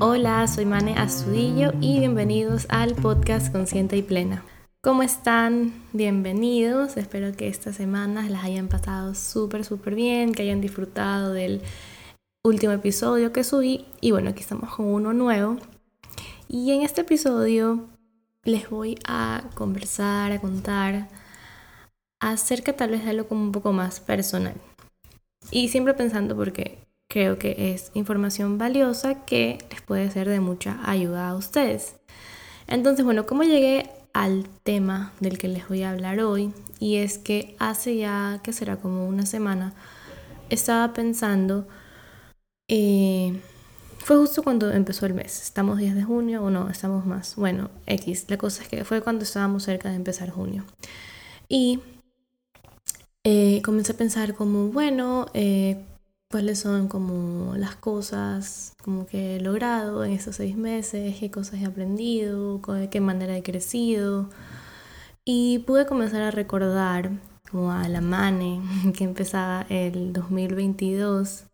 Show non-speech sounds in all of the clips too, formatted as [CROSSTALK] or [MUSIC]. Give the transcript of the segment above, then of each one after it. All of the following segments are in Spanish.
Hola, soy Mane Azudillo y bienvenidos al podcast Consciente y Plena. ¿Cómo están? Bienvenidos. Espero que estas semanas las hayan pasado súper, súper bien, que hayan disfrutado del último episodio que subí. Y bueno, aquí estamos con uno nuevo. Y en este episodio les voy a conversar, a contar acerca tal vez de algo como un poco más personal. Y siempre pensando porque creo que es información valiosa que les puede ser de mucha ayuda a ustedes. Entonces, bueno, ¿cómo llegué al tema del que les voy a hablar hoy? Y es que hace ya, que será como una semana, estaba pensando, eh, fue justo cuando empezó el mes, estamos 10 de junio o no, estamos más, bueno, X, la cosa es que fue cuando estábamos cerca de empezar junio. Y eh, comencé a pensar como, bueno, eh, cuáles son como las cosas como que he logrado en estos seis meses, qué cosas he aprendido, de qué manera he crecido. Y pude comenzar a recordar como a la Mane [LAUGHS] que empezaba el 2022.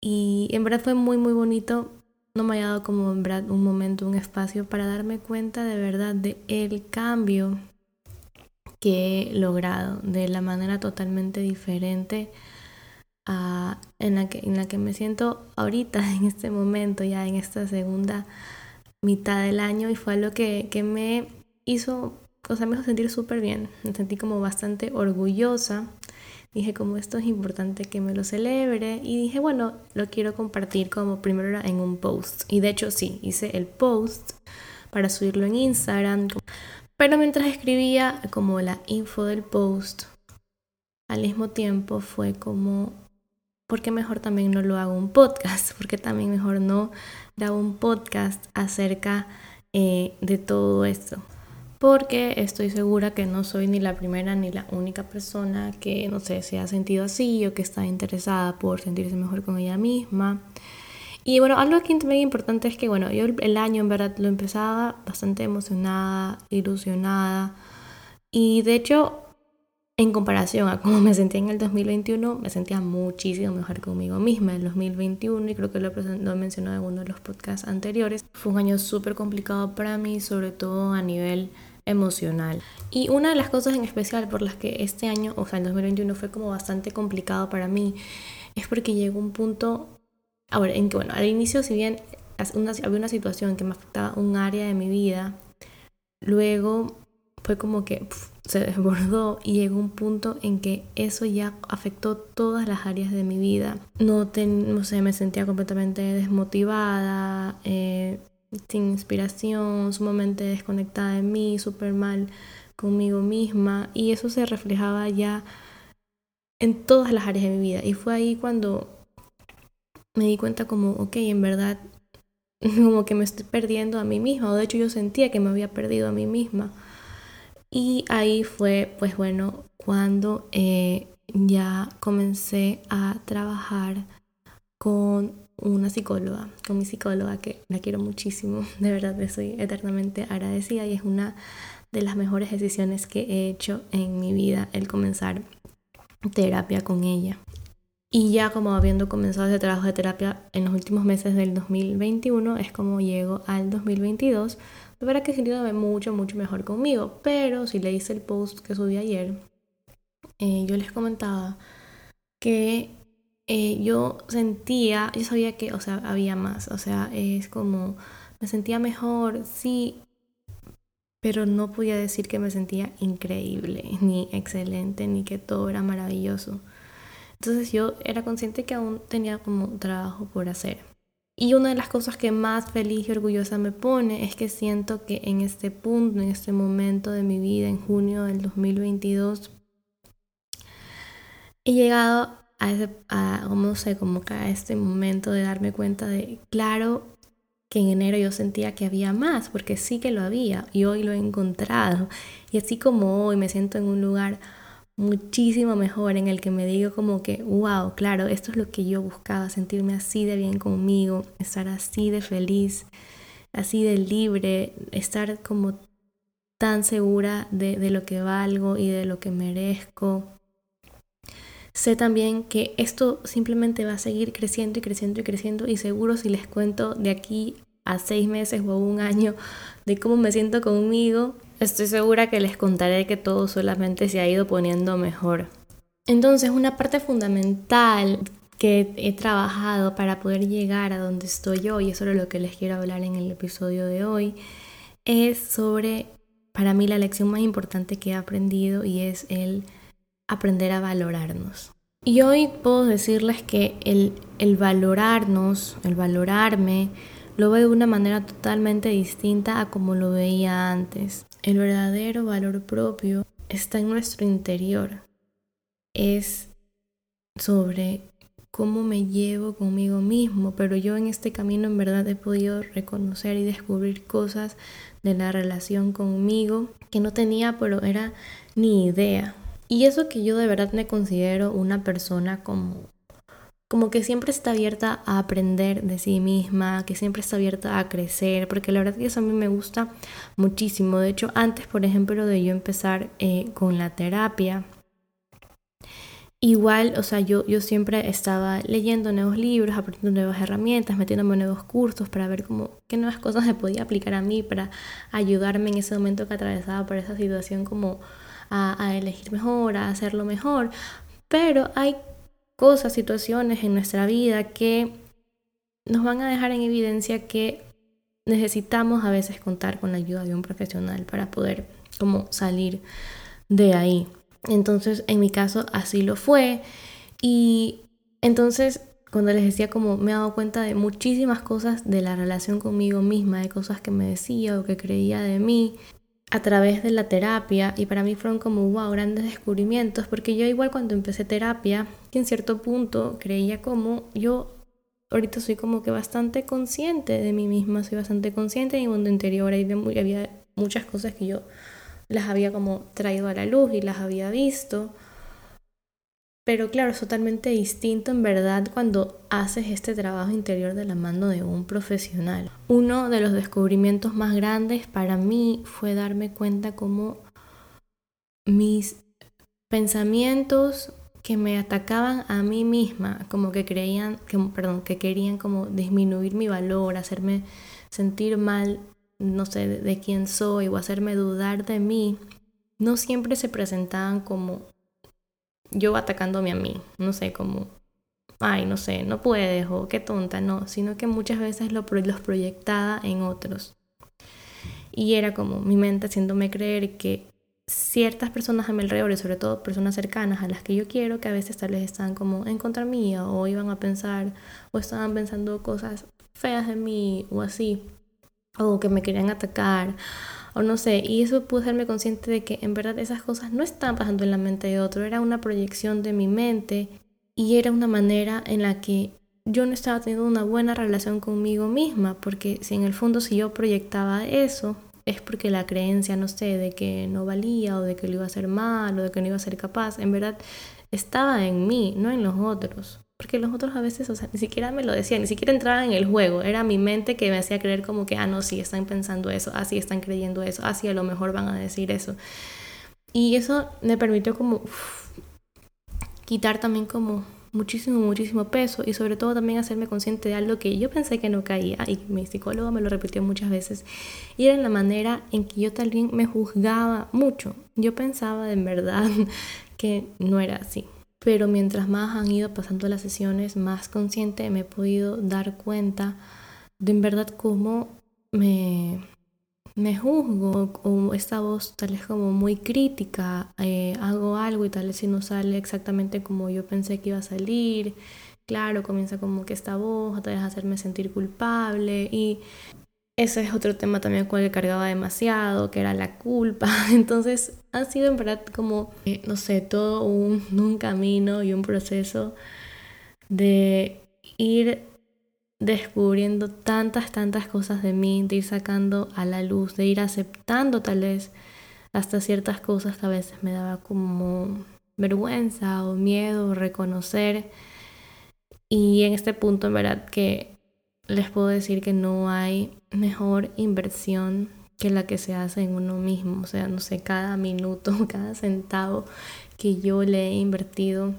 Y en verdad fue muy muy bonito. No me ha dado como en verdad un momento, un espacio para darme cuenta de verdad de el cambio que he logrado de la manera totalmente diferente en, la que, en la que me siento ahorita, [LAUGHS] en este momento, ya en esta segunda mitad del año, y fue algo que, que me hizo, o sea, me hizo sentir súper bien, me sentí como bastante orgullosa. Dije, como esto es importante que me lo celebre. Y dije, bueno, lo quiero compartir como primero en un post. Y de hecho, sí, hice el post para subirlo en Instagram. Pero mientras escribía como la info del post, al mismo tiempo fue como ¿por qué mejor también no lo hago un podcast? [LAUGHS] ¿Por qué también mejor no grabo un podcast acerca eh, de todo esto? Porque estoy segura que no soy ni la primera ni la única persona que, no sé, se ha sentido así o que está interesada por sentirse mejor con ella misma. Y bueno, algo aquí también importante es que, bueno, yo el año en verdad lo empezaba bastante emocionada, ilusionada. Y de hecho, en comparación a cómo me sentía en el 2021, me sentía muchísimo mejor conmigo misma. En el 2021, y creo que lo, lo he mencionado en uno de los podcasts anteriores, fue un año súper complicado para mí, sobre todo a nivel emocional. Y una de las cosas en especial por las que este año, o sea, el 2021 fue como bastante complicado para mí, es porque llegó un punto, ahora, en que, bueno, al inicio, si bien había una situación que me afectaba un área de mi vida, luego fue como que se [LAUGHS] desbordó y llegó un punto en que eso ya afectó todas las áreas de mi vida. No, no sé, me sentía completamente desmotivada, eh, sin inspiración, sumamente desconectada de mí, súper mal conmigo misma y eso se reflejaba ya en todas las áreas de mi vida y fue ahí cuando me di cuenta como, ok, en verdad [LAUGHS] como que me estoy perdiendo a mí misma o de hecho yo sentía que me había perdido a mí misma y ahí fue, pues bueno, cuando eh, ya comencé a trabajar con una psicóloga, con mi psicóloga que la quiero muchísimo, [LAUGHS] de verdad le soy eternamente agradecida y es una de las mejores decisiones que he hecho en mi vida el comenzar terapia con ella. Y ya como habiendo comenzado ese trabajo de terapia en los últimos meses del 2021, es como llego al 2022 de verdad que sintiéndome mucho, mucho mejor conmigo. Pero si leíste el post que subí ayer, eh, yo les comentaba que eh, yo sentía, yo sabía que, o sea, había más. O sea, es como, me sentía mejor, sí, pero no podía decir que me sentía increíble, [LAUGHS] ni excelente, ni que todo era maravilloso. Entonces yo era consciente que aún tenía como trabajo por hacer. Y una de las cosas que más feliz y orgullosa me pone es que siento que en este punto, en este momento de mi vida, en junio del 2022, he llegado a ese, a, no sé, como que a este momento de darme cuenta de, claro, que en enero yo sentía que había más, porque sí que lo había, y hoy lo he encontrado. Y así como hoy me siento en un lugar muchísimo mejor en el que me digo como que, wow, claro, esto es lo que yo buscaba, sentirme así de bien conmigo, estar así de feliz, así de libre, estar como tan segura de, de lo que valgo y de lo que merezco. sé también que esto simplemente va a seguir creciendo y creciendo y creciendo y seguro si les cuento de aquí a seis meses o un año de cómo me siento conmigo, estoy segura que les contaré que todo solamente se ha ido poniendo mejor. Entonces, una parte fundamental que he trabajado para poder llegar a donde estoy hoy, y eso es lo que les quiero hablar en el episodio de hoy, es sobre, para mí, la lección más importante que he aprendido y es el aprender a valorarnos. Y hoy puedo decirles que el, el valorarnos, el valorarme, lo veo de una manera totalmente distinta a como lo veía antes. El verdadero valor propio está en nuestro interior. Es sobre cómo me llevo conmigo mismo, pero yo en este camino en verdad he podido reconocer y descubrir cosas de la relación conmigo que no tenía, pero era ni idea. Y eso que yo de verdad me considero una persona como como que siempre está abierta a aprender de sí misma, que siempre está abierta a crecer, porque la verdad que eso a mí me gusta muchísimo. De hecho, antes, por ejemplo, de yo empezar eh, con la terapia, igual, o sea, yo, yo siempre estaba leyendo nuevos libros, aprendiendo nuevas herramientas, metiéndome en nuevos cursos para ver cómo, qué nuevas cosas me podía aplicar a mí para ayudarme en ese momento que atravesaba por esa situación como a, a elegir mejor, a hacerlo mejor. Pero hay cosas, situaciones en nuestra vida que nos van a dejar en evidencia que necesitamos a veces contar con la ayuda de un profesional para poder como salir de ahí. Entonces, en mi caso así lo fue y entonces cuando les decía como me he dado cuenta de muchísimas cosas de la relación conmigo misma, de cosas que me decía o que creía de mí, a través de la terapia y para mí fueron como wow, grandes descubrimientos porque yo igual cuando empecé terapia, en cierto punto creía como yo ahorita soy como que bastante consciente de mí misma, soy bastante consciente de mi mundo interior, y había muchas cosas que yo las había como traído a la luz y las había visto pero claro, es totalmente distinto en verdad cuando haces este trabajo interior de la mano de un profesional. Uno de los descubrimientos más grandes para mí fue darme cuenta cómo mis pensamientos que me atacaban a mí misma, como que creían, que, perdón, que querían como disminuir mi valor, hacerme sentir mal, no sé, de, de quién soy o hacerme dudar de mí, no siempre se presentaban como yo atacándome a mí, no sé, como, ay, no sé, no puedes o qué tonta, no, sino que muchas veces lo, los proyectaba en otros. Y era como mi mente haciéndome creer que ciertas personas a mi alrededor y sobre todo personas cercanas a las que yo quiero, que a veces tal vez estaban como en contra mía o iban a pensar o estaban pensando cosas feas de mí o así, o que me querían atacar o no sé, y eso pude hacerme consciente de que en verdad esas cosas no estaban pasando en la mente de otro, era una proyección de mi mente y era una manera en la que yo no estaba teniendo una buena relación conmigo misma, porque si en el fondo si yo proyectaba eso, es porque la creencia, no sé, de que no valía o de que lo iba a hacer mal o de que no iba a ser capaz, en verdad estaba en mí, no en los otros. Porque los otros a veces, o sea, ni siquiera me lo decían, ni siquiera entraba en el juego. Era mi mente que me hacía creer como que, ah, no, sí, están pensando eso, ah, sí, están creyendo eso, ah, sí, a lo mejor van a decir eso. Y eso me permitió como quitar también como muchísimo, muchísimo peso y sobre todo también hacerme consciente de algo que yo pensé que no caía y mi psicólogo me lo repitió muchas veces y era en la manera en que yo también me juzgaba mucho. Yo pensaba en verdad [LAUGHS] que no era así pero mientras más han ido pasando las sesiones, más consciente me he podido dar cuenta de en verdad cómo me, me juzgo o esta voz tal vez como muy crítica, eh, hago algo y tal vez si no sale exactamente como yo pensé que iba a salir, claro, comienza como que esta voz tal vez hacerme sentir culpable y ese es otro tema también con el que cargaba demasiado, que era la culpa. [LAUGHS] Entonces ha sido en verdad como, eh, no sé, todo un, [LAUGHS] un camino y un proceso de ir descubriendo tantas, tantas cosas de mí, de ir sacando a la luz, de ir aceptando tal vez hasta ciertas cosas que a veces me daba como vergüenza o miedo reconocer. Y en este punto en verdad que les puedo decir que no hay mejor inversión que la que se hace en uno mismo. O sea, no sé, cada minuto, [LAUGHS] cada centavo que yo le he invertido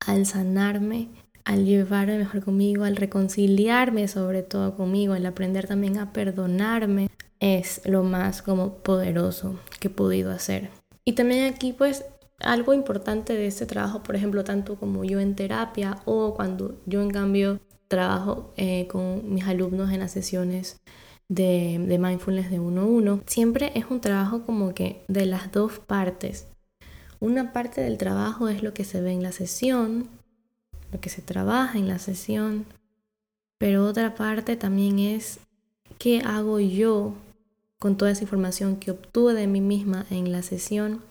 al sanarme, al llevarme mejor conmigo, al reconciliarme sobre todo conmigo, al aprender también a perdonarme, es lo más como poderoso que he podido hacer. Y también aquí pues algo importante de este trabajo, por ejemplo, tanto como yo en terapia o cuando yo en cambio trabajo eh, con mis alumnos en las sesiones de, de mindfulness de uno a uno, siempre es un trabajo como que de las dos partes. Una parte del trabajo es lo que se ve en la sesión, lo que se trabaja en la sesión, pero otra parte también es qué hago yo con toda esa información que obtuve de mí misma en la sesión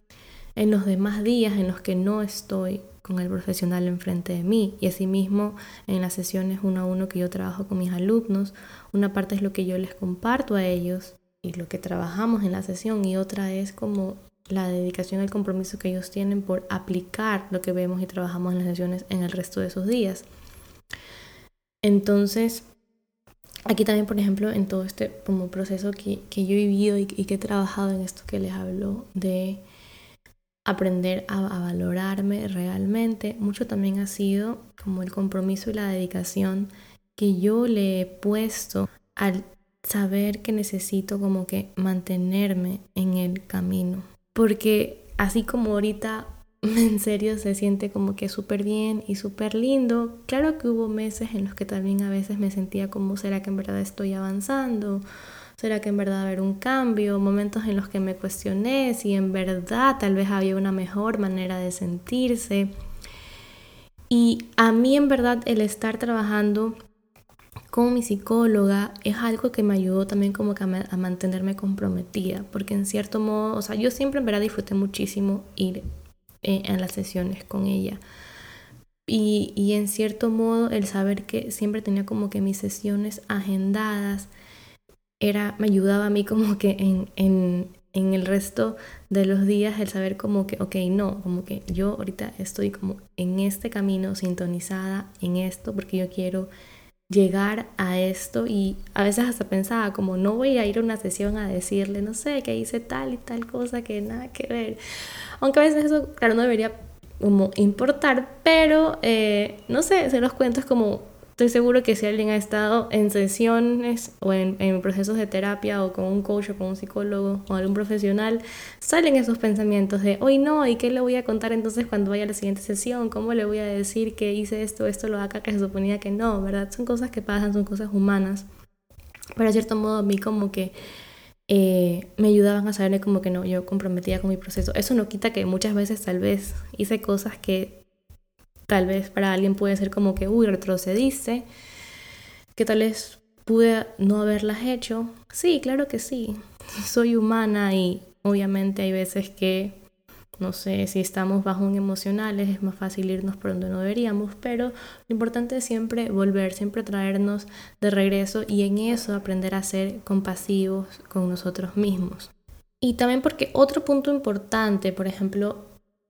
en los demás días en los que no estoy con el profesional enfrente de mí y asimismo en las sesiones uno a uno que yo trabajo con mis alumnos, una parte es lo que yo les comparto a ellos y lo que trabajamos en la sesión y otra es como la dedicación el compromiso que ellos tienen por aplicar lo que vemos y trabajamos en las sesiones en el resto de sus días. Entonces, aquí también, por ejemplo, en todo este como proceso que, que yo he vivido y, y, que he trabajado en esto que les hablo de aprender a, valorarme realmente. Mucho también ha sido como el compromiso y la dedicación que yo le he puesto al saber que necesito como que mantenerme en el camino. Porque así como ahorita [LAUGHS] en serio se siente como que súper bien y súper lindo. Claro que hubo meses en los que también a veces me sentía como, ¿será que en verdad estoy avanzando? ¿Será que en verdad haber un cambio? Momentos en los que me cuestioné si en verdad tal vez había una mejor manera de sentirse. Y a mí en verdad el estar trabajando con mi psicóloga es algo que me ayudó también como a, mantenerme comprometida, porque en cierto modo, o sea, yo siempre en verdad disfruté muchísimo ir eh, en las sesiones con ella. Y, y en cierto modo el saber que siempre tenía como que mis sesiones agendadas, era, me ayudaba a mí como que en, en, en el resto de los días el saber como que, ok, no, como que yo ahorita estoy como en este camino sintonizada en esto porque yo quiero llegar a esto y a veces hasta pensaba como no voy a ir a una sesión a decirle, no sé, que hice tal y tal cosa que nada que ver. Aunque a veces eso, claro, no debería como importar, pero eh, no sé, se los cuento es como Estoy seguro que si alguien ha estado en sesiones o en, procesos de terapia o con un coach o con un psicólogo o algún profesional, salen esos pensamientos de, hoy no, ¿y qué le voy a contar entonces cuando vaya a la siguiente sesión? ¿Cómo le voy a decir que hice esto, esto, lo acá, que se suponía que no, ¿verdad? Son cosas que pasan, son cosas humanas. Pero a cierto modo a mí como que eh, me ayudaban a saberme como que no, yo comprometía con mi proceso. Eso no quita que muchas veces tal vez hice cosas que tal vez para alguien puede ser como que, uy, retrocediste, que tal vez pude no haberlas hecho. Sí, claro que sí. [LAUGHS] Soy humana y obviamente hay veces que, no sé, si estamos bajo un emocionales es más fácil irnos por donde no deberíamos, pero lo importante es siempre volver, siempre traernos de regreso y en eso aprender a ser compasivos con nosotros mismos. Y también porque otro punto importante, por ejemplo,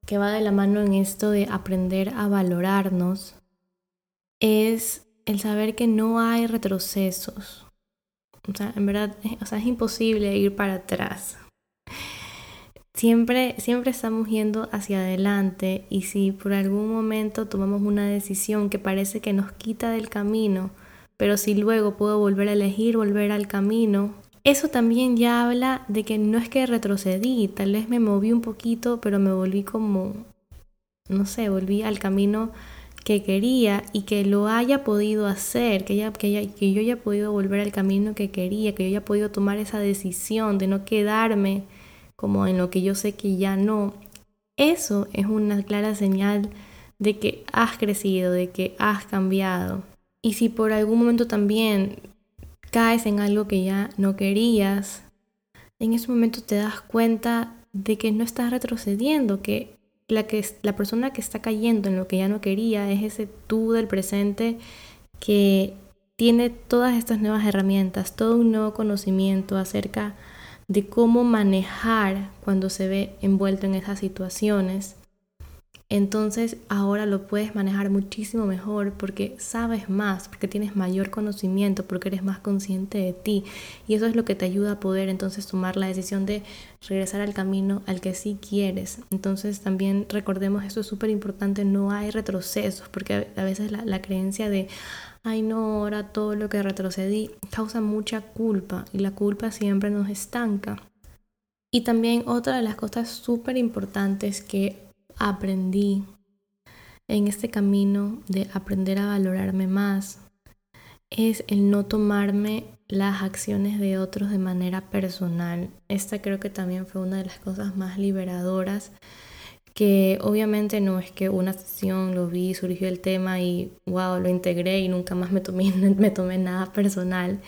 que va de la mano en esto de aprender a valorarnos es el saber que no hay retrocesos. O sea, en verdad, o sea, es imposible ir para atrás. Siempre, siempre estamos yendo hacia adelante y si por algún momento tomamos una decisión que parece que nos quita del camino, pero si luego puedo volver a elegir, volver al camino, eso también ya habla de que no es que retrocedí, tal vez me moví un poquito, pero me volví como, no sé, volví al camino que quería y que lo haya podido hacer, que, ya, que, que yo haya podido volver al camino que quería, que yo haya podido tomar esa decisión de no quedarme como en lo que yo sé que ya no. Eso es una clara señal de que has crecido, de que has cambiado. Y si por algún momento también caes en algo que ya no querías, en ese momento te das cuenta de que no estás retrocediendo, que la, que la persona que está cayendo en lo que ya no quería es ese tú del presente que tiene todas estas nuevas herramientas, todo un nuevo conocimiento acerca de cómo manejar cuando se ve envuelto en esas situaciones. Entonces ahora lo puedes manejar muchísimo mejor porque sabes más, porque tienes mayor conocimiento, porque eres más consciente de ti. Y eso es lo que te ayuda a poder entonces tomar la decisión de regresar al camino al que sí quieres. Entonces también recordemos, esto es súper importante, no hay retrocesos, porque a veces la, la creencia de, ay no, ahora todo lo que retrocedí causa mucha culpa y la culpa siempre nos estanca. Y también otra de las cosas súper importantes que aprendí en este camino de aprender a valorarme más es el no tomarme las acciones de otros de manera personal. Esta creo que también fue una de las cosas más liberadoras que obviamente no es que una sesión lo vi, surgió el tema y wow, lo integré y nunca más me tomé, [LAUGHS] me tomé nada personal.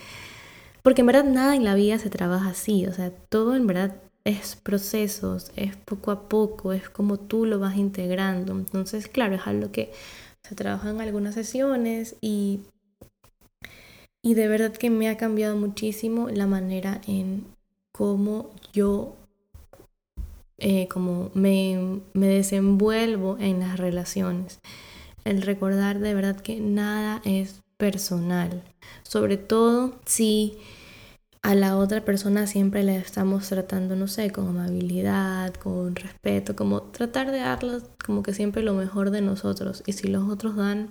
Porque en verdad nada en la vida se trabaja así, o sea, todo en verdad es procesos, es poco a poco, es como tú lo vas integrando. Entonces, claro, es algo que se trabaja en algunas sesiones y, y de verdad que me ha cambiado muchísimo la manera en cómo yo eh, me, me desenvuelvo en las relaciones. El recordar de verdad que nada es personal, sobre todo si a la otra persona siempre le estamos tratando, no sé, con amabilidad, con respeto, como tratar de darles como que siempre lo mejor de nosotros. Y si los otros dan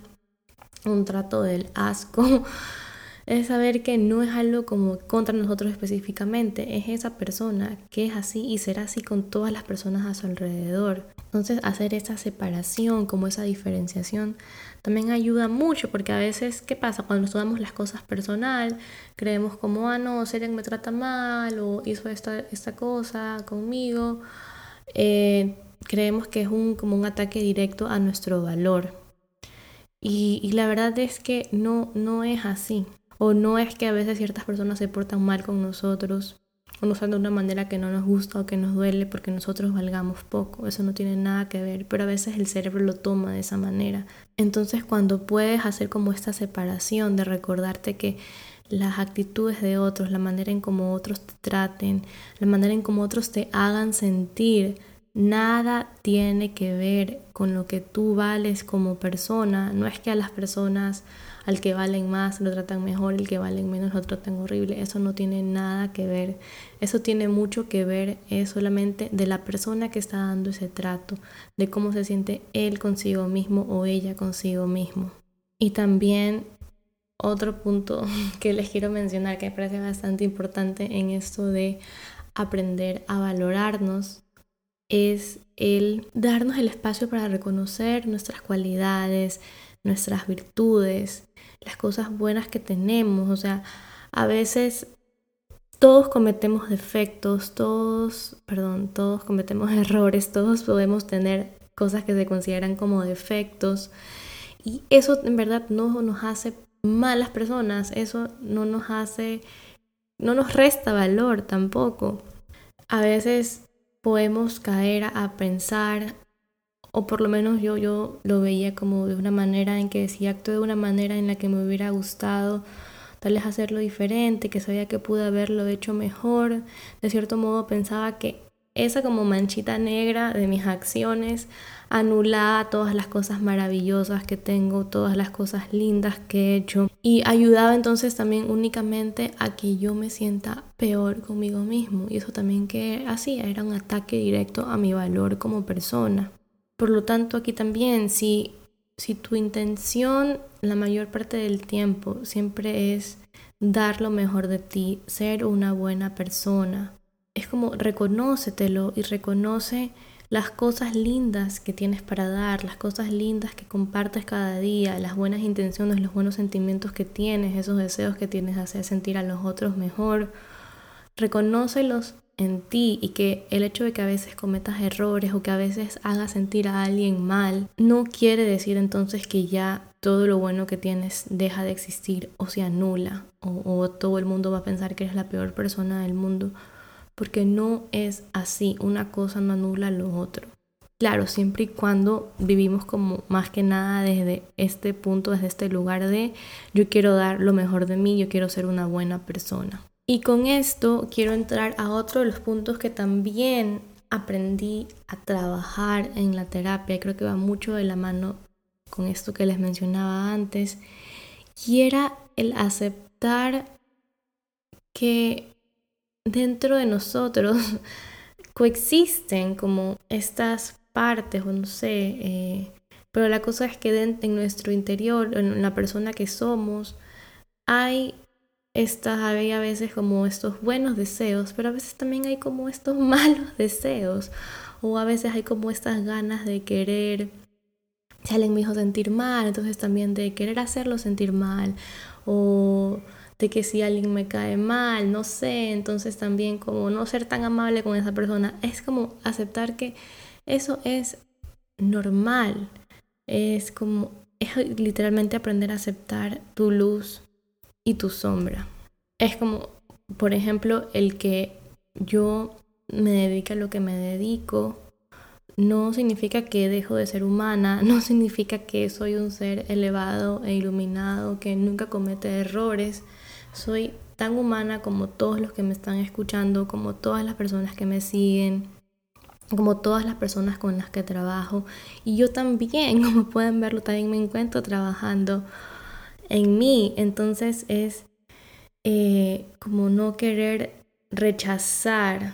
un trato del asco, [LAUGHS] es saber que no es algo como contra nosotros específicamente, es esa persona que es así y será así con todas las personas a su alrededor. Entonces hacer esa separación, como esa diferenciación, también ayuda mucho porque a veces, ¿qué pasa? Cuando nos las cosas personal, creemos como, ah, no, Seren me trata mal o hizo esta, esta cosa conmigo, eh, creemos que es un, como un ataque directo a nuestro valor. Y, y la verdad es que no, no es así. O no es que a veces ciertas personas se portan mal con nosotros o de una manera que no nos gusta o que nos duele porque nosotros valgamos poco. Eso no tiene nada que ver, pero a veces el cerebro lo toma de esa manera. Entonces cuando puedes hacer como esta separación de recordarte que las actitudes de otros, la manera en cómo otros te traten, la manera en cómo otros te hagan sentir, nada tiene que ver con lo que tú vales como persona. No es que a las personas al que valen más lo tratan mejor, el que valen menos lo tratan horrible. Eso no tiene nada que ver. Eso tiene mucho que ver es solamente de la persona que está dando ese trato, de cómo se siente él consigo mismo o ella consigo mismo. Y también otro punto [LAUGHS] que les quiero mencionar que me parece bastante importante en esto de aprender a valorarnos es el darnos el espacio para reconocer nuestras cualidades, nuestras virtudes, las cosas buenas que tenemos. O sea, a veces todos cometemos defectos, todos, perdón, todos cometemos [LAUGHS] errores, todos podemos tener cosas que se consideran como defectos. Y eso en verdad no nos hace malas personas, eso no nos hace, no nos resta valor tampoco. A veces podemos caer a pensar o por lo menos yo, yo lo veía como de una manera en que si acto de una manera en la que me hubiera gustado tal vez hacerlo diferente, que sabía que pude haberlo hecho mejor, de cierto modo pensaba que esa como manchita negra de mis acciones anulaba todas las cosas maravillosas que tengo, todas las cosas lindas que he hecho. Y ayudaba entonces también únicamente a que yo me sienta peor conmigo mismo. Y eso también que hacía era un ataque directo a mi valor como persona. Por lo tanto, aquí también, si, si tu intención la mayor parte del tiempo siempre es dar lo mejor de ti, ser una buena persona, es como reconócetelo y reconoce las cosas lindas que tienes para dar, las cosas lindas que compartes cada día, las buenas intenciones, los buenos sentimientos que tienes, esos deseos que tienes de hacer sentir a los otros mejor. Reconócelos en ti y que el hecho de que a veces cometas errores o que a veces hagas sentir a alguien mal, no quiere decir entonces que ya todo lo bueno que tienes deja de existir o se anula o, o todo el mundo va a pensar que eres la peor persona del mundo, porque no es así, una cosa no anula lo otro. Claro, siempre y cuando vivimos como más que nada desde este punto, desde este lugar de yo quiero dar lo mejor de mí, yo quiero ser una buena persona. Y con esto quiero entrar a otro de los puntos que también aprendí a trabajar en la terapia, creo que va mucho de la mano con esto que les mencionaba antes, y era el aceptar que dentro de nosotros [LAUGHS] coexisten como estas partes, o no sé, eh, pero la cosa es que en nuestro interior, en la persona que somos, hay estas, hay a veces como estos buenos deseos, pero a veces también hay como estos [LAUGHS] malos deseos, o a veces hay como estas ganas de querer si alguien me hizo sentir mal, entonces también de querer hacerlo sentir mal, o de que si alguien me cae mal, no sé, entonces también como no ser tan amable con esa persona, es como aceptar que eso es normal, es como, es literalmente aprender a aceptar tu luz y tu sombra. Es como, por ejemplo, el que yo me dedique a lo que me dedico, no significa que dejo de ser humana, [LAUGHS] no significa que soy un ser elevado e iluminado, que nunca comete errores. Soy tan humana como todos los que me están escuchando, como todas las personas que me siguen, como todas las personas con las que trabajo. Y yo también, [LAUGHS] como pueden verlo, también me encuentro trabajando en mí. Entonces es eh, como no querer rechazar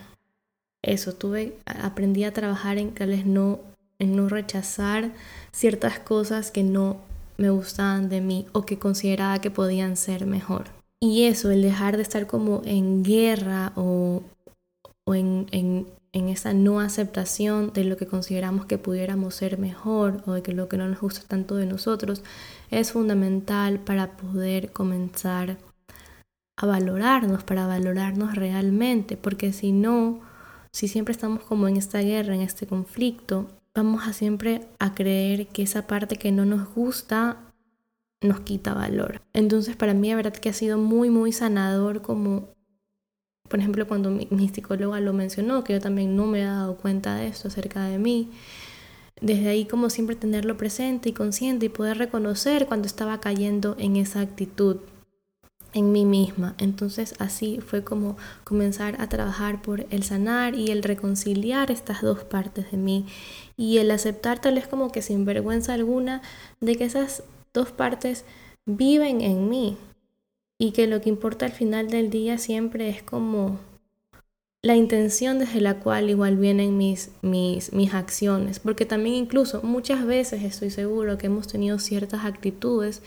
eso, tuve, aprendí a trabajar en no, en no rechazar ciertas cosas que no me gustaban de mí o que consideraba que podían ser mejor. Y eso, el dejar de estar como en guerra o, o en, en, esa no aceptación de lo que consideramos que pudiéramos ser mejor o de que lo que no nos gusta tanto de nosotros, es fundamental para poder comenzar a valorarnos, para valorarnos realmente, porque si no, si siempre estamos como en esta guerra, en este conflicto, vamos a siempre a creer que esa parte que no nos gusta nos quita valor. Entonces para mí la verdad que ha sido muy, muy sanador como, por ejemplo, cuando mi, mi psicóloga lo mencionó, que yo también no me he dado cuenta de esto acerca de mí. Desde ahí como siempre tenerlo presente y consciente y poder reconocer cuando estaba cayendo en esa actitud en mí misma. Entonces así fue como comenzar a trabajar por el sanar y el reconciliar estas dos partes de mí y el aceptar tal vez como que sin vergüenza alguna de que esas dos partes viven en mí y que lo que importa al final del día siempre es como la intención desde la cual igual vienen mis, mis, mis acciones, porque también incluso muchas veces estoy seguro que hemos tenido ciertas actitudes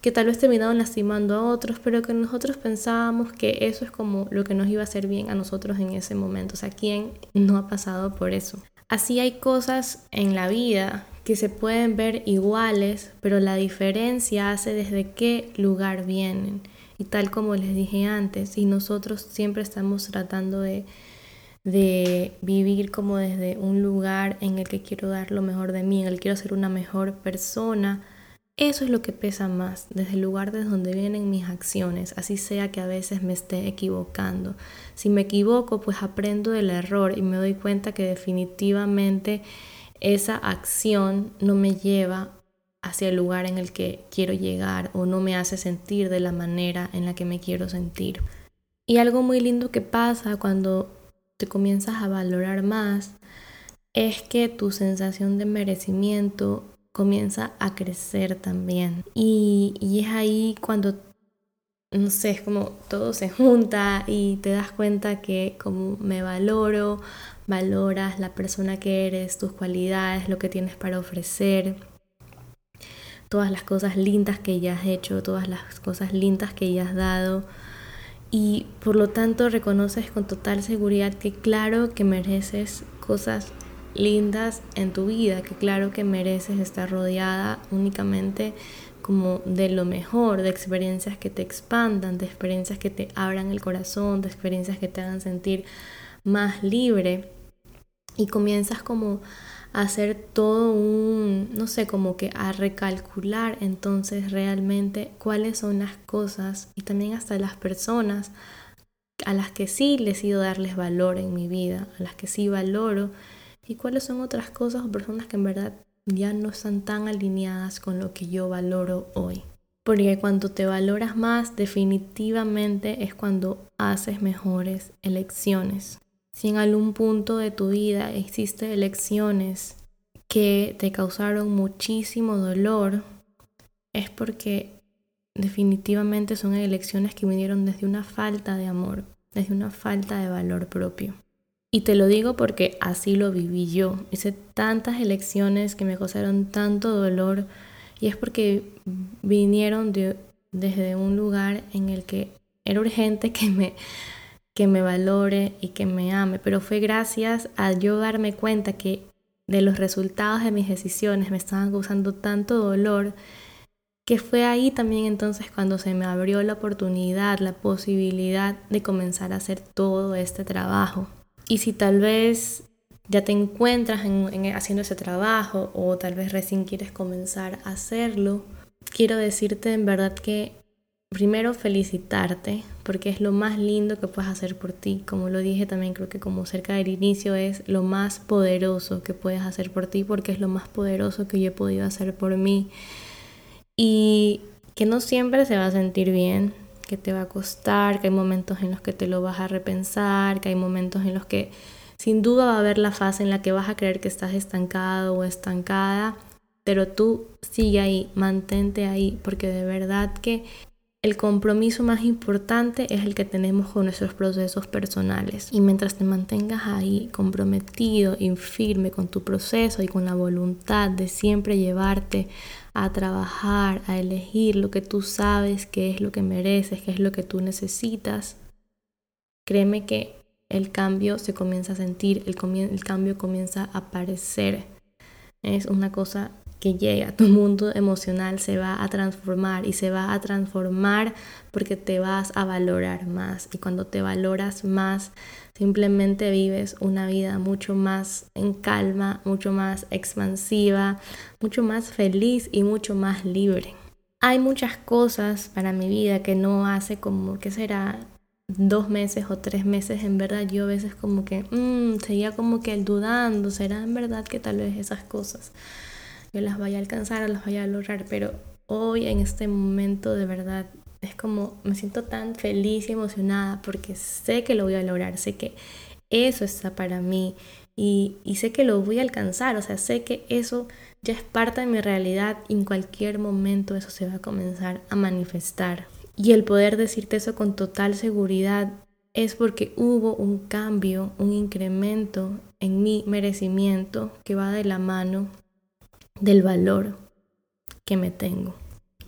que tal vez terminaron lastimando a otros, pero que nosotros pensábamos que eso es como lo que nos iba a hacer bien a nosotros en ese momento. O sea, ¿quién no ha pasado por eso? Así hay cosas en la vida que se pueden ver iguales, pero la diferencia hace desde qué lugar vienen. Y tal como les dije antes, y nosotros siempre estamos tratando de, de vivir como desde un lugar en el que quiero dar lo mejor de mí, en el que quiero ser una mejor persona, eso es lo que pesa más, desde el lugar desde donde vienen mis acciones, así sea que a veces me esté equivocando. Si me equivoco, pues aprendo del error y me doy cuenta que definitivamente esa acción no me lleva hacia el lugar en el que quiero llegar o no me hace sentir de la manera en la que me quiero sentir. Y algo muy lindo que pasa cuando te comienzas a valorar más es que tu sensación de merecimiento comienza a crecer también. Y, y es ahí cuando, no sé, es como todo se junta y te das cuenta que como me valoro, valoras la persona que eres, tus cualidades, lo que tienes para ofrecer, todas las cosas lindas que ya has hecho, todas las cosas lindas que ya has dado. Y por lo tanto reconoces con total seguridad que claro que mereces cosas lindas en tu vida, que claro que mereces estar rodeada únicamente como de lo mejor, de experiencias que te expandan, de experiencias que te abran el corazón, de experiencias que te hagan sentir más libre y comienzas como hacer todo un, no sé, como que a recalcular entonces realmente cuáles son las cosas y también hasta las personas a las que sí les ido darles valor en mi vida, a las que sí valoro y cuáles son otras cosas o personas que en verdad ya no están tan alineadas con lo que yo valoro hoy. Porque cuando te valoras más, definitivamente es cuando haces mejores elecciones. Si en algún punto de tu vida existen elecciones que te causaron muchísimo dolor, es porque definitivamente son elecciones que vinieron desde una falta de amor, desde una falta de valor propio. Y te lo digo porque así lo viví yo. Hice tantas elecciones que me causaron tanto dolor y es porque vinieron desde un lugar en el que era urgente [LAUGHS] que me, que me valore y que me ame. Pero fue gracias a yo darme cuenta que de los resultados de mis decisiones me estaban causando tanto dolor que fue ahí también entonces cuando se me abrió la oportunidad, la posibilidad de comenzar a hacer todo este trabajo. Y si tal vez ya te encuentras haciendo ese trabajo o tal vez recién quieres comenzar a hacerlo, quiero decirte en verdad que primero felicitarte porque es lo más lindo que puedes hacer por ti. Como lo dije también creo que como cerca del inicio es lo más poderoso que puedes hacer por ti porque es lo más poderoso que yo he podido hacer por mí y que no siempre se va a sentir bien, que te va a costar, que hay momentos en los que te lo vas a repensar, que hay momentos en los que sin duda va a haber la fase en la que vas a creer que estás estancado o estancada, pero tú sigue ahí, mantente ahí, porque de verdad que el compromiso más importante es el que tenemos con nuestros procesos personales. Y mientras te mantengas ahí comprometido y firme con tu proceso y con la voluntad de siempre llevarte a trabajar, a elegir lo que tú sabes que es lo que mereces, que es lo que tú necesitas, créeme que el cambio se comienza a sentir, el, el cambio comienza a aparecer. Es una cosa que llega, tu mundo emocional se va a transformar y se va a transformar porque te vas a valorar más y cuando te valoras más simplemente vives una vida mucho más en calma, mucho más expansiva, mucho más feliz y mucho más libre. Hay muchas cosas para mi vida que no hace como que será dos meses o tres meses en verdad yo a veces como que mmm, seguía como que dudando será en verdad que tal vez esas cosas yo las vaya a alcanzar las vaya a lograr, pero hoy en este momento de verdad es como me siento tan feliz y emocionada porque sé que lo voy a lograr, sé que eso está para mí y, y sé que lo voy a alcanzar, o sea, sé que eso ya es parte de mi realidad y en cualquier momento eso se va a comenzar a manifestar. Y el poder decirte eso con total seguridad es porque hubo un cambio, un incremento en mi merecimiento que va de la mano del valor que me tengo.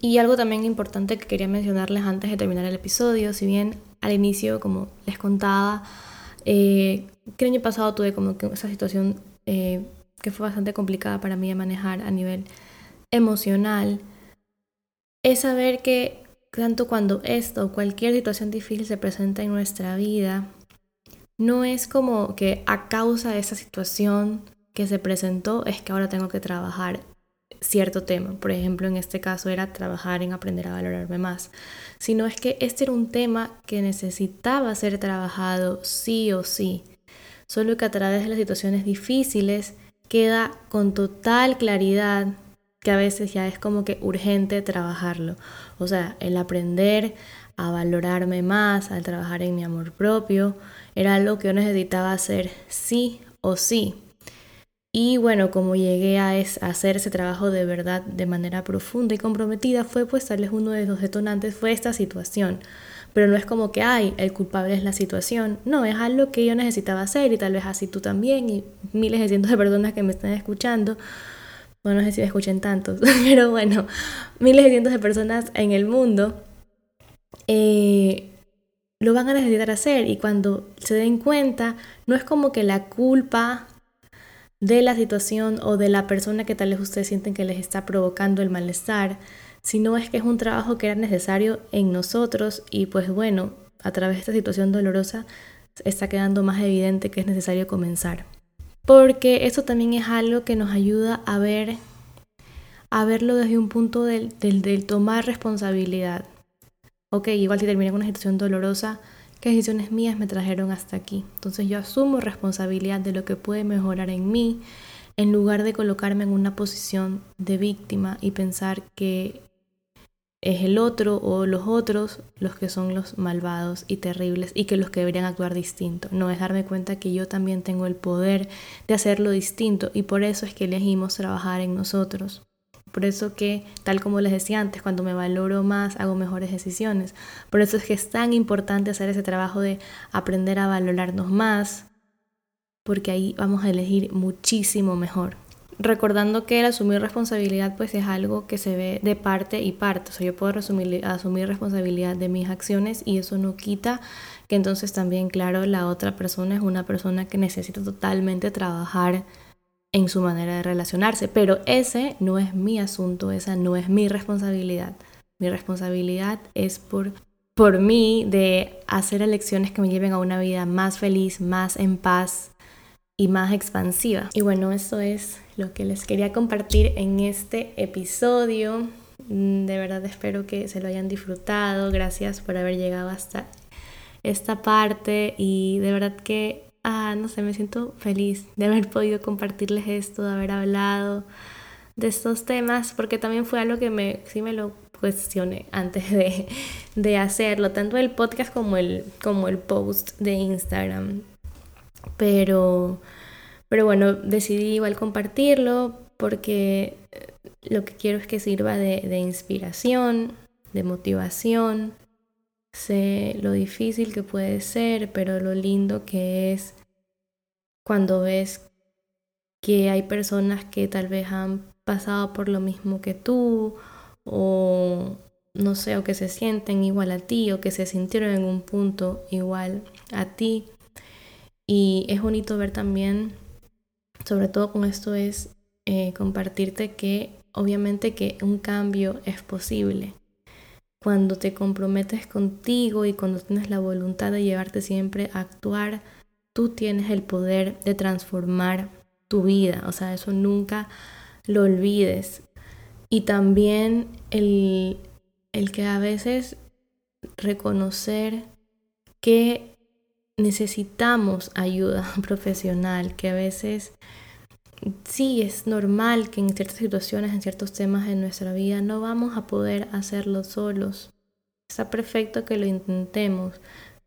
Y algo también importante que quería mencionarles antes de terminar el episodio, si bien al inicio, como les contaba, eh, que el año pasado tuve como esa situación eh, que fue bastante complicada para mí de manejar a nivel emocional, es saber que tanto cuando esto o cualquier situación difícil se presenta en nuestra vida, no es como que a causa de esa situación que se presentó es que ahora tengo que trabajar cierto tema. Por ejemplo, en este caso era trabajar en aprender a valorarme más. Sino es que este era un tema que necesitaba ser trabajado sí o sí. Solo que a través de las situaciones difíciles queda con total claridad que a veces ya es como que urgente trabajarlo. O sea, el aprender a valorarme más, al trabajar en mi amor propio, era algo que yo necesitaba hacer sí o sí. Y bueno, como llegué a, hacer ese trabajo de verdad de manera profunda y comprometida, fue pues tal vez uno de los detonantes fue esta situación. Pero no es como que, ay, el culpable es la situación. No, es algo que yo necesitaba hacer y tal vez así tú también y miles de cientos de personas que me están escuchando. Bueno, no sé si me escuchen tantos, [LAUGHS] pero bueno, miles de cientos de personas en el mundo eh, lo van a necesitar hacer y cuando se den cuenta, no es como que la culpa de la situación o de la persona que tal vez ustedes sienten que les está provocando el malestar, sino es que es un trabajo que era necesario en nosotros y pues bueno, a través de esta situación dolorosa está quedando más evidente que es necesario comenzar. Porque eso también es algo que nos ayuda a ver, a verlo desde un punto del, del tomar responsabilidad. Ok, igual si terminé con una situación dolorosa, qué decisiones mías me trajeron hasta aquí. Entonces yo asumo responsabilidad de lo que puede mejorar en mí en lugar de colocarme en una posición de víctima y pensar que es el otro o los otros los que son los malvados y terribles y que los que deberían actuar distinto. No es darme cuenta que yo también tengo el poder de hacerlo distinto y por eso es que elegimos trabajar en nosotros. Por eso que, tal como les decía antes, cuando me valoro más, hago mejores decisiones. Por eso es que es tan importante hacer ese trabajo de aprender a valorarnos más, porque ahí vamos a elegir muchísimo mejor recordando que el asumir responsabilidad pues es algo que se ve de parte y parte, o sea, yo puedo asumir, asumir responsabilidad de mis acciones y eso no quita que entonces también, claro, la otra persona es una persona que necesita totalmente trabajar en su manera de relacionarse, pero ese no es mi asunto, esa no es mi responsabilidad. Mi responsabilidad es por por mí de hacer elecciones que me lleven a una vida más feliz, más en paz, y más expansiva. Y bueno, eso es lo que les quería compartir en este episodio. Mm, de verdad espero que se lo hayan disfrutado. Gracias por haber llegado hasta esta parte y de verdad que, ah, no sé, me siento feliz de haber podido compartirles esto, de haber hablado de estos temas, porque también fue algo que me, sí me lo cuestioné antes de, de hacerlo, tanto el podcast como el, como el post de Instagram. Pero, pero bueno, decidí igual compartirlo porque eh, lo que quiero es que sirva de, de inspiración, de motivación. Sé lo difícil que puede ser, pero lo lindo que es cuando ves que hay personas que tal vez han pasado por lo mismo que tú o no sé, o que se sienten igual a ti o que se sintieron en un punto igual a ti. Y es bonito ver también, sobre todo con esto, es eh, compartirte que obviamente que un cambio es posible. Cuando te comprometes contigo y cuando tienes la voluntad de llevarte siempre a actuar, tú tienes el poder de transformar tu vida. O sea, eso nunca lo olvides. Y también el, el que a veces reconocer que necesitamos ayuda [LAUGHS] profesional, que a veces sí es normal que en ciertas situaciones, en ciertos temas de nuestra vida, no vamos a poder hacerlo solos. Está perfecto que lo intentemos,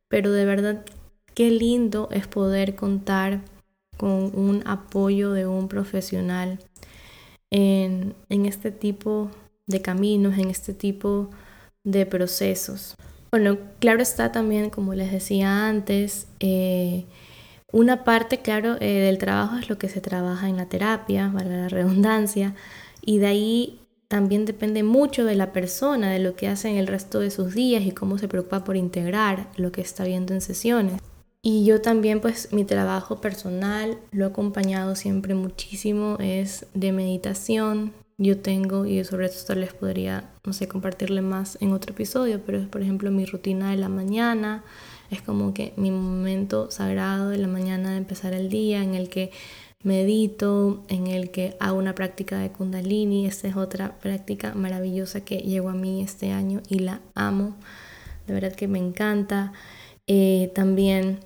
pero de verdad qué lindo es poder contar con un apoyo de un profesional en, en este tipo de caminos, en este tipo de procesos. Bueno, claro está también, como les decía antes, eh, una parte, claro, eh, del trabajo es lo que se trabaja en la terapia, para la redundancia, y de ahí también depende mucho de la persona, de lo que hace en el resto de sus días y cómo se preocupa por integrar lo que está viendo en sesiones. Y yo también, pues mi trabajo personal lo he acompañado siempre muchísimo, es de meditación, yo tengo y sobre esto les podría, no sé, compartirle más en otro episodio, pero es por ejemplo mi rutina de la mañana, es como que mi momento sagrado de la mañana de empezar el día en el que medito, en el que hago una práctica de kundalini, esta es otra práctica maravillosa que llegó a mí este año y la amo, de verdad que me encanta. Eh, también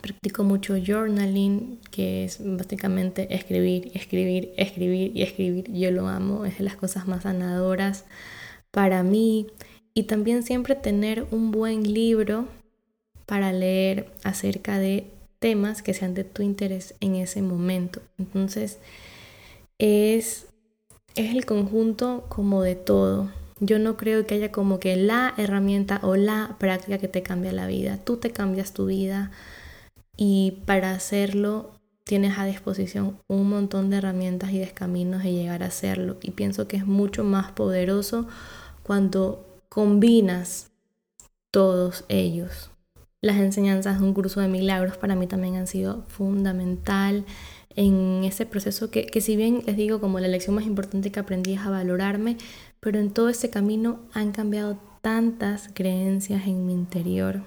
practico mucho journaling, que es básicamente escribir, escribir, escribir y escribir. Yo lo amo, es de las cosas más sanadoras para mí. Y también siempre tener un buen libro para leer acerca de temas que sean de tu interés en ese momento. Entonces, es, es el conjunto como de todo. Yo no creo que haya como que la herramienta o la práctica que te cambia la vida. Tú te cambias tu vida y para hacerlo tienes a disposición un montón de herramientas y de caminos de llegar a hacerlo. Y pienso que es mucho más poderoso cuando combinas todos ellos. Las enseñanzas de un curso de milagros para mí también han sido fundamental en ese proceso que, que si bien les digo como la lección más importante que aprendí es a valorarme, pero en todo ese camino han cambiado tantas creencias en mi interior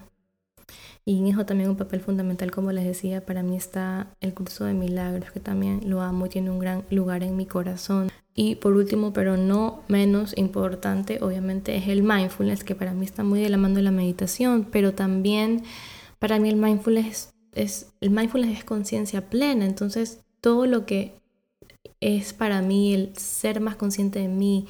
y en eso también un papel fundamental, como les decía, para mí está el curso de milagros, que también lo amo y tiene un gran lugar en mi corazón. Y por último, pero no menos importante, obviamente es el mindfulness, que para mí está muy de la mano de la meditación, pero también para mí el mindfulness es, el mindfulness es conciencia plena, entonces todo lo que es para mí el ser más consciente de mí,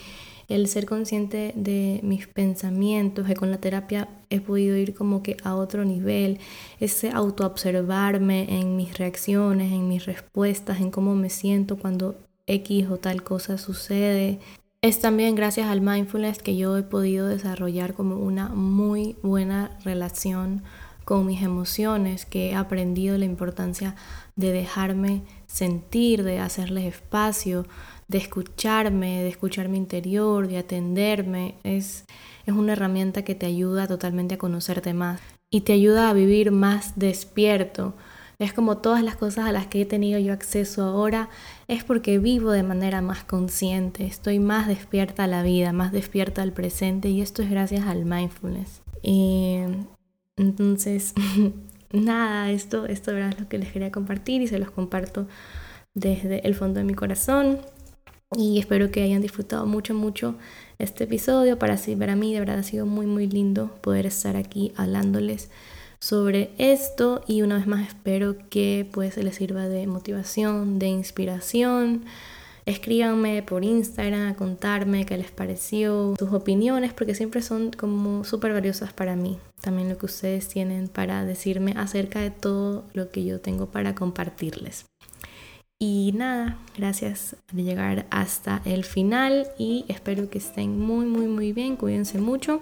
el ser consciente de mis pensamientos, que con la terapia he podido ir como que a otro nivel, ese autoobservarme en mis reacciones, en mis respuestas, en cómo me siento cuando X o tal cosa sucede. Es también gracias al mindfulness que yo he podido desarrollar como una muy buena relación con mis emociones, que he aprendido la importancia de dejarme sentir, de hacerles espacio, de escucharme, de escuchar mi interior, de atenderme. Es, es una herramienta que te ayuda totalmente a conocerte más y te ayuda a vivir más despierto. Es como todas las cosas a las que he tenido yo acceso ahora, es porque vivo de manera más consciente, estoy más despierta a la vida, más despierta al presente y esto es gracias al mindfulness. Entonces, [LAUGHS] nada, esto, esto era lo que les quería compartir y se los comparto desde el fondo de mi corazón. Y espero que hayan disfrutado mucho, mucho este episodio. Para, para mí de verdad ha sido muy, muy lindo poder estar aquí hablándoles sobre esto y una vez más espero que pues les sirva de motivación, de inspiración. Escríbanme por Instagram a contarme qué les pareció, sus opiniones, porque siempre son como súper valiosas para mí. También lo que ustedes tienen para decirme acerca de todo lo que yo tengo para compartirles. Y nada, gracias por llegar hasta el final y espero que estén muy, muy, muy bien. Cuídense mucho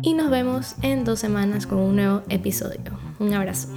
y nos vemos en dos semanas con un nuevo episodio. Un abrazo.